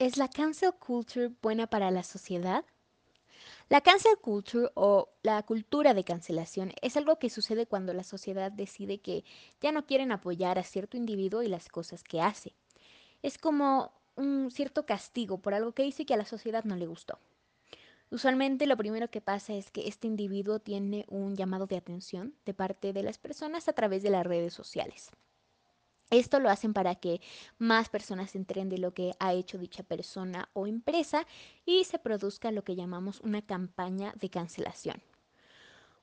¿Es la cancel culture buena para la sociedad? La cancel culture o la cultura de cancelación es algo que sucede cuando la sociedad decide que ya no quieren apoyar a cierto individuo y las cosas que hace. Es como un cierto castigo por algo que hizo que a la sociedad no le gustó. Usualmente lo primero que pasa es que este individuo tiene un llamado de atención de parte de las personas a través de las redes sociales. Esto lo hacen para que más personas se enteren de lo que ha hecho dicha persona o empresa y se produzca lo que llamamos una campaña de cancelación.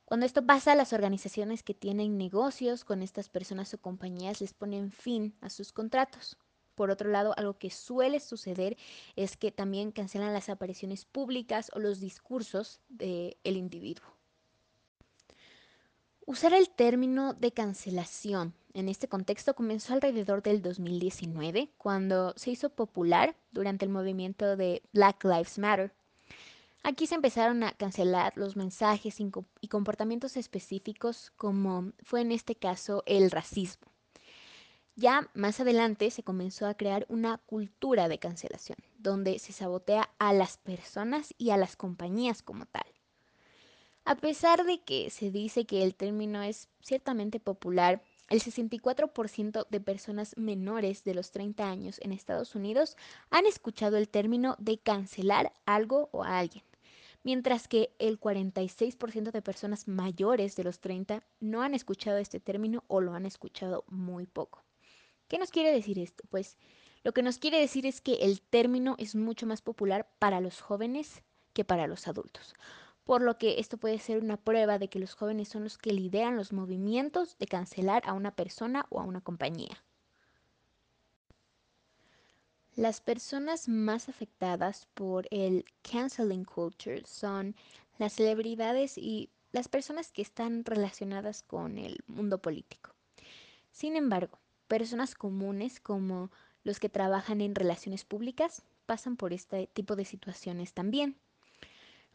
Cuando esto pasa, las organizaciones que tienen negocios con estas personas o compañías les ponen fin a sus contratos. Por otro lado, algo que suele suceder es que también cancelan las apariciones públicas o los discursos del individuo. Usar el término de cancelación en este contexto comenzó alrededor del 2019, cuando se hizo popular durante el movimiento de Black Lives Matter. Aquí se empezaron a cancelar los mensajes y comportamientos específicos como fue en este caso el racismo. Ya más adelante se comenzó a crear una cultura de cancelación, donde se sabotea a las personas y a las compañías como tal. A pesar de que se dice que el término es ciertamente popular, el 64% de personas menores de los 30 años en Estados Unidos han escuchado el término de cancelar algo o a alguien, mientras que el 46% de personas mayores de los 30 no han escuchado este término o lo han escuchado muy poco. ¿Qué nos quiere decir esto? Pues lo que nos quiere decir es que el término es mucho más popular para los jóvenes que para los adultos. Por lo que esto puede ser una prueba de que los jóvenes son los que lideran los movimientos de cancelar a una persona o a una compañía. Las personas más afectadas por el canceling culture son las celebridades y las personas que están relacionadas con el mundo político. Sin embargo, Personas comunes como los que trabajan en relaciones públicas pasan por este tipo de situaciones también.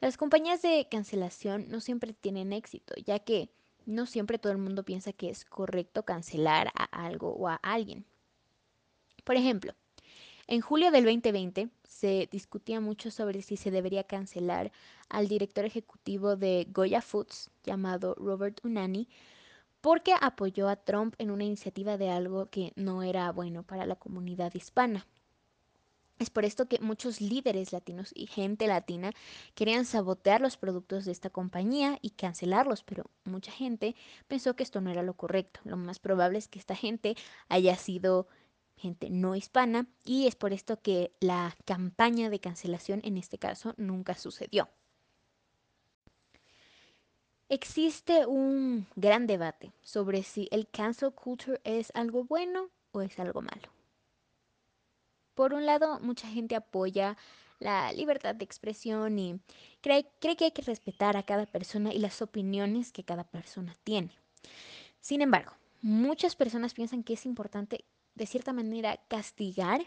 Las compañías de cancelación no siempre tienen éxito, ya que no siempre todo el mundo piensa que es correcto cancelar a algo o a alguien. Por ejemplo, en julio del 2020 se discutía mucho sobre si se debería cancelar al director ejecutivo de Goya Foods, llamado Robert Unani, porque apoyó a Trump en una iniciativa de algo que no era bueno para la comunidad hispana. Es por esto que muchos líderes latinos y gente latina querían sabotear los productos de esta compañía y cancelarlos, pero mucha gente pensó que esto no era lo correcto. Lo más probable es que esta gente haya sido gente no hispana y es por esto que la campaña de cancelación en este caso nunca sucedió. Existe un gran debate sobre si el cancel culture es algo bueno o es algo malo. Por un lado, mucha gente apoya la libertad de expresión y cree, que hay que respetar a cada persona y las opiniones que cada persona tiene. Sin embargo, muchas personas piensan que es importante, de cierta manera, castigar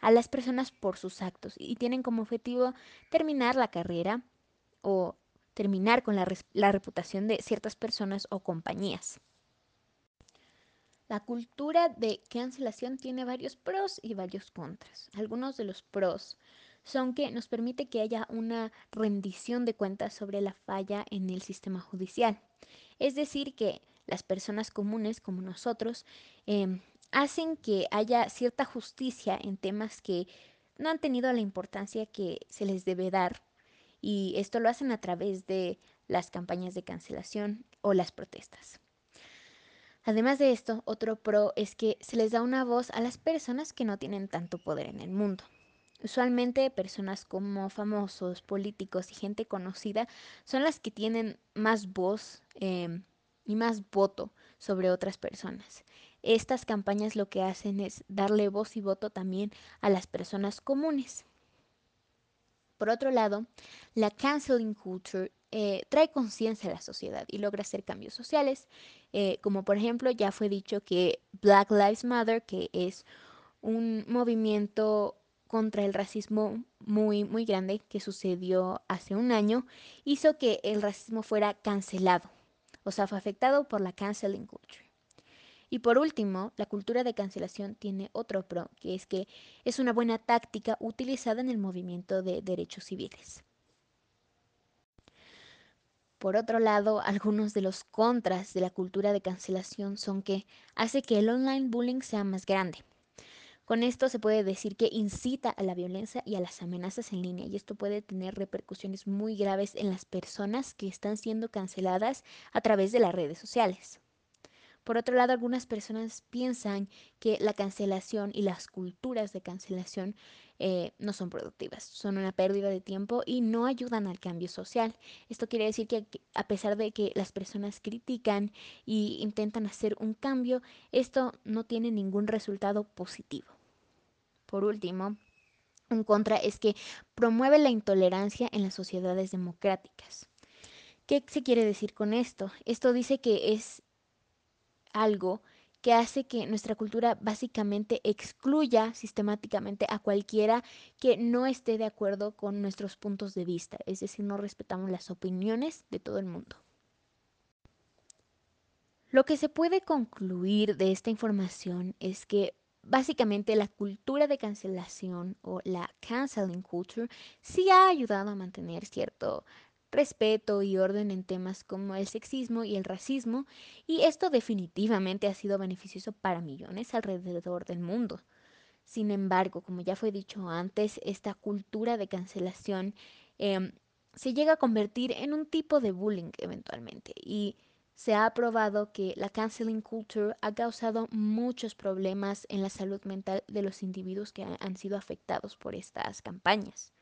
a las personas por sus actos y tienen como objetivo terminar la carrera o terminar con la, la reputación de ciertas personas o compañías. La cultura de cancelación tiene varios pros y varios contras. Algunos de los pros son que nos permite que haya una rendición de cuentas sobre la falla en el sistema judicial. Es decir, que las personas comunes como nosotros eh, hacen que haya cierta justicia en temas que no han tenido la importancia que se les debe dar y esto lo hacen a través de las campañas de cancelación o las protestas. Además de esto, otro pro es que se les da una voz a las personas que no tienen tanto poder en el mundo. Usualmente personas como famosos, políticos y gente conocida son las que tienen más voz eh, y más voto sobre otras personas. Estas campañas lo que hacen es darle voz y voto también a las personas comunes. Por otro lado, la canceling culture eh, trae conciencia a la sociedad y logra hacer cambios sociales, eh, como por ejemplo ya fue dicho que Black Lives Matter, que es un movimiento contra el racismo muy, muy grande que sucedió hace un año, hizo que el racismo fuera cancelado, o sea, fue afectado por la canceling culture. Y por último, la cultura de cancelación tiene otro pro, que es que es una buena táctica utilizada en el movimiento de derechos civiles. Por otro lado, algunos de los contras de la cultura de cancelación son que hace que el online bullying sea más grande. Con esto se puede decir que incita a la violencia y a las amenazas en línea y esto puede tener repercusiones muy graves en las personas que están siendo canceladas a través de las redes sociales. Por otro lado, algunas personas piensan que la cancelación y las culturas de cancelación eh, no son productivas, son una pérdida de tiempo y no ayudan al cambio social. Esto quiere decir que a pesar de que las personas critican y intentan hacer un cambio, esto no tiene ningún resultado positivo. Por último, un contra es que promueve la intolerancia en las sociedades democráticas. ¿Qué se quiere decir con esto? Esto dice que es algo que hace que nuestra cultura básicamente excluya sistemáticamente a cualquiera que no esté de acuerdo con nuestros puntos de vista, es decir, no respetamos las opiniones de todo el mundo. Lo que se puede concluir de esta información es que básicamente la cultura de cancelación o la canceling culture sí ha ayudado a mantener cierto respeto y orden en temas como el sexismo y el racismo, y esto definitivamente ha sido beneficioso para millones alrededor del mundo. Sin embargo, como ya fue dicho antes, esta cultura de cancelación em, se llega a convertir en un tipo de bullying eventualmente y se ha probado que la canceling culture ha causado muchos problemas en la salud mental de los individuos que han sido afectados por estas campañas.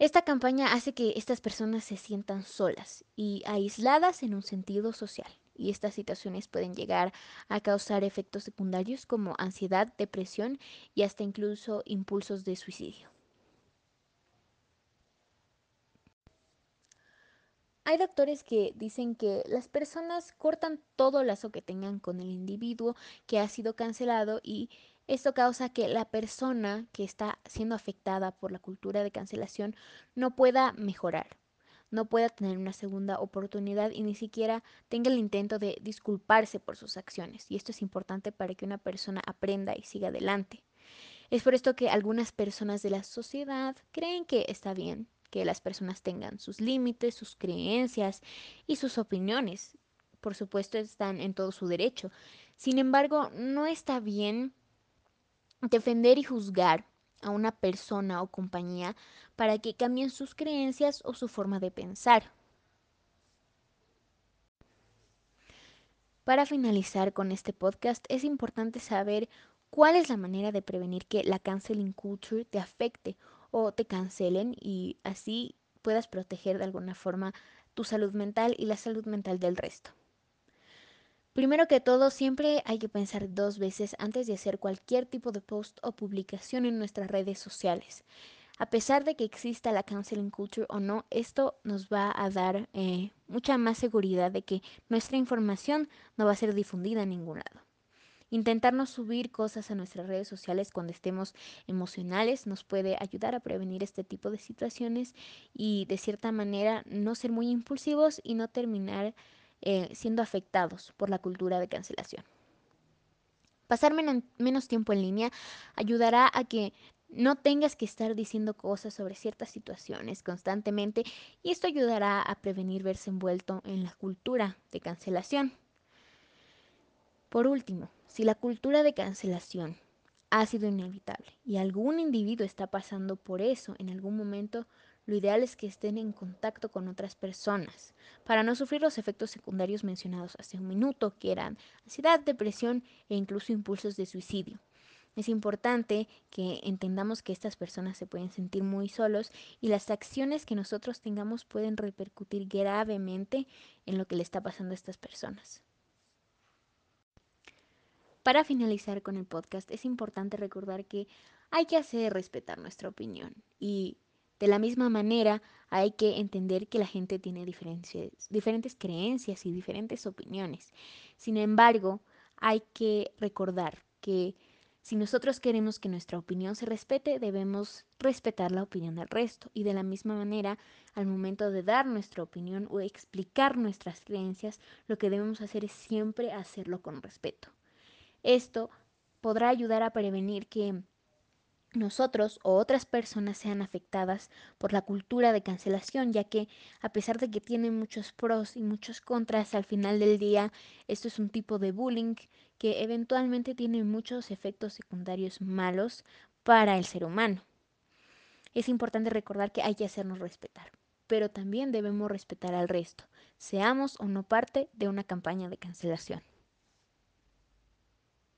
Esta campaña hace que estas personas se sientan solas y aisladas en un sentido social. Y estas situaciones pueden llegar a causar efectos secundarios como ansiedad, depresión y hasta incluso impulsos de suicidio. Hay doctores que dicen que las personas cortan todo lazo que tengan con el individuo que ha sido cancelado y esto causa que la persona que está siendo afectada por la cultura de cancelación no pueda mejorar, no pueda tener una segunda oportunidad y ni siquiera tenga el intento de disculparse por sus acciones. Y esto es importante para que una persona aprenda y siga adelante. Es por esto que algunas personas de la sociedad creen que está bien que las personas tengan sus límites, sus creencias y sus opiniones. Por supuesto, están en todo su derecho. Sin embargo, no está bien defender y juzgar a una persona o compañía para que cambien sus creencias o su forma de pensar. Para finalizar con este podcast, es importante saber cuál es la manera de prevenir que la canceling culture te afecte o te cancelen y así puedas proteger de alguna forma tu salud mental y la salud mental del resto. Primero que todo, siempre hay que pensar dos veces antes de hacer cualquier tipo de post o publicación en nuestras redes sociales. A pesar de que exista la canceling culture o no, esto nos va a dar eh, mucha más seguridad de que nuestra información no va a ser difundida en ningún lado. Intentarnos subir cosas a nuestras redes sociales cuando estemos emocionales nos puede ayudar a prevenir este tipo de situaciones y de cierta manera no ser muy impulsivos y no terminar eh, siendo afectados por la cultura de cancelación. Pasar menos tiempo en línea ayudará a que no tengas que estar diciendo cosas sobre ciertas situaciones constantemente y esto ayudará a prevenir verse envuelto en la cultura de cancelación. Por último, si la cultura de cancelación ha sido inevitable y algún individuo está pasando por eso en algún momento, lo ideal es que estén en contacto con otras personas para no sufrir los efectos secundarios mencionados hace un minuto, que eran ansiedad, depresión e incluso impulsos de suicidio. Es importante que entendamos que estas personas se pueden sentir muy solos y las acciones que nosotros tengamos pueden repercutir gravemente en lo que le está pasando a estas personas. Para finalizar con el podcast, es importante recordar que hay que hacer respetar nuestra opinión y de la misma manera, hay que entender que la gente tiene diferentes creencias y diferentes opiniones. Sin embargo, hay que recordar que Si nosotros queremos que nuestra opinión se respete, debemos respetar la opinión del resto. Y de la misma manera, al momento de dar nuestra opinión o explicar nuestras creencias, lo que debemos hacer es siempre hacerlo con respeto. Esto podrá ayudar a prevenir que nosotros o otras personas sean afectadas por la cultura de cancelación, ya que a pesar de que tiene muchos pros y muchos contras, al final del día esto es un tipo de bullying que eventualmente tiene muchos efectos secundarios malos para el ser humano. Es importante recordar que hay que hacernos respetar, pero también debemos respetar al resto, seamos o no parte de una campaña de cancelación.